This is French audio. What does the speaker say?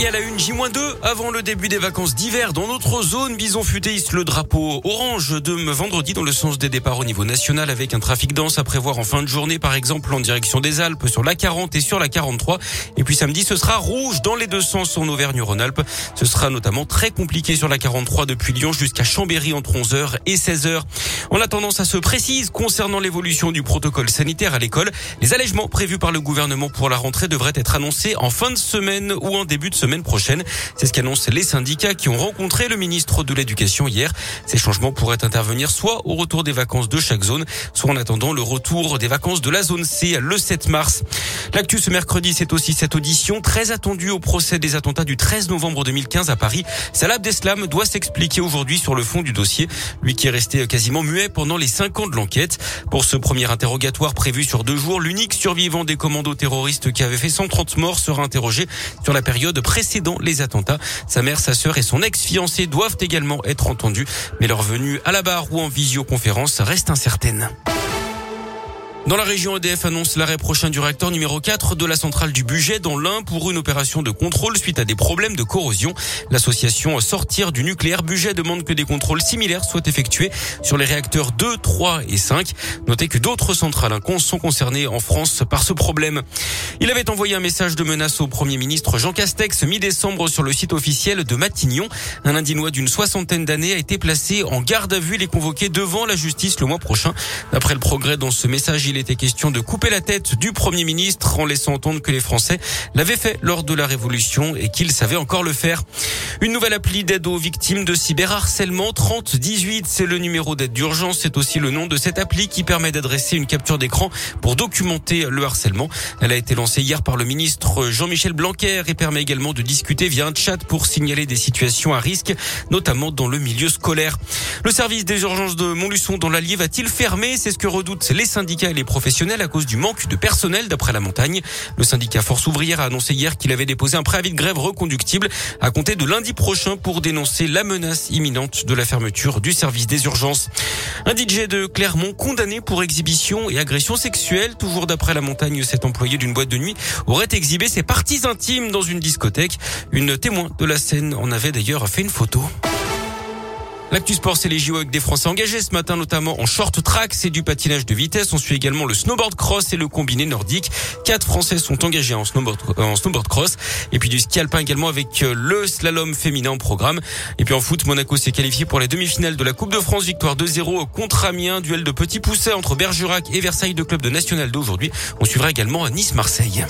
Et à la une, J-2 avant le début des vacances d'hiver. Dans notre zone, Bison Futé le drapeau orange de vendredi dans le sens des départs au niveau national avec un trafic dense à prévoir en fin de journée, par exemple en direction des Alpes sur la 40 et sur la 43. Et puis samedi, ce sera rouge dans les deux sens en Auvergne-Rhône-Alpes. Ce sera notamment très compliqué sur la 43 depuis Lyon jusqu'à Chambéry entre 11h et 16h. En attendant, ça se précise concernant l'évolution du protocole sanitaire à l'école. Les allègements prévus par le gouvernement pour la rentrée devraient être annoncés en fin de semaine ou en début de semaine prochaine. C'est ce qu'annoncent les syndicats qui ont rencontré le ministre de l'Éducation hier. Ces changements pourraient intervenir soit au retour des vacances de chaque zone, soit en attendant le retour des vacances de la zone C le 7 mars. L'actu ce mercredi, c'est aussi cette audition très attendue au procès des attentats du 13 novembre 2015 à Paris. Salah Abdeslam doit s'expliquer aujourd'hui sur le fond du dossier, lui qui est resté quasiment muet pendant les cinq ans de l'enquête. Pour ce premier interrogatoire prévu sur deux jours, l'unique survivant des commandos terroristes qui avait fait 130 morts sera interrogé sur la période précédant les attentats. Sa mère, sa sœur et son ex-fiancé doivent également être entendus, mais leur venue à la barre ou en visioconférence reste incertaine. Dans la région, EDF annonce l'arrêt prochain du réacteur numéro 4 de la centrale du budget dans l'Ain pour une opération de contrôle suite à des problèmes de corrosion. L'association Sortir du nucléaire budget demande que des contrôles similaires soient effectués sur les réacteurs 2, 3 et 5. Notez que d'autres centrales sont concernées en France par ce problème. Il avait envoyé un message de menace au Premier ministre Jean Castex mi-décembre sur le site officiel de Matignon. Un Indinois d'une soixantaine d'années a été placé en garde à vue. Est convoqué devant la justice le mois prochain. D'après le progrès dans ce message, il était question de couper la tête du Premier ministre en laissant entendre que les Français l'avaient fait lors de la Révolution et qu'ils savaient encore le faire. Une nouvelle appli d'aide aux victimes de cyberharcèlement 3018, c'est le numéro d'aide d'urgence. C'est aussi le nom de cette appli qui permet d'adresser une capture d'écran pour documenter le harcèlement. Elle a été lancée hier par le ministre Jean-Michel Blanquer et permet également de discuter via un chat pour signaler des situations à risque, notamment dans le milieu scolaire. Le service des urgences de Montluçon dans l'Allier va-t-il fermer? C'est ce que redoutent les syndicats et les professionnels à cause du manque de personnel d'après la montagne. Le syndicat Force ouvrière a annoncé hier qu'il avait déposé un préavis de grève reconductible à compter de lundi prochain pour dénoncer la menace imminente de la fermeture du service des urgences. Un DJ de Clermont condamné pour exhibition et agression sexuelle. Toujours d'après la montagne, cet employé d'une boîte de nuit aurait exhibé ses parties intimes dans une discothèque. Une témoin de la scène en avait d'ailleurs fait une photo. L'actu sport, c'est les JO avec des Français engagés ce matin, notamment en short track. C'est du patinage de vitesse. On suit également le snowboard cross et le combiné nordique. Quatre Français sont engagés en snowboard, cross. Et puis du ski alpin également avec euh, le slalom féminin en programme. Et puis en foot, Monaco s'est qualifié pour les demi-finales de la Coupe de France. Victoire 2-0 contre Amiens. Duel de petits poussets entre Bergerac et Versailles, deux clubs de national d'aujourd'hui. On suivra également Nice-Marseille.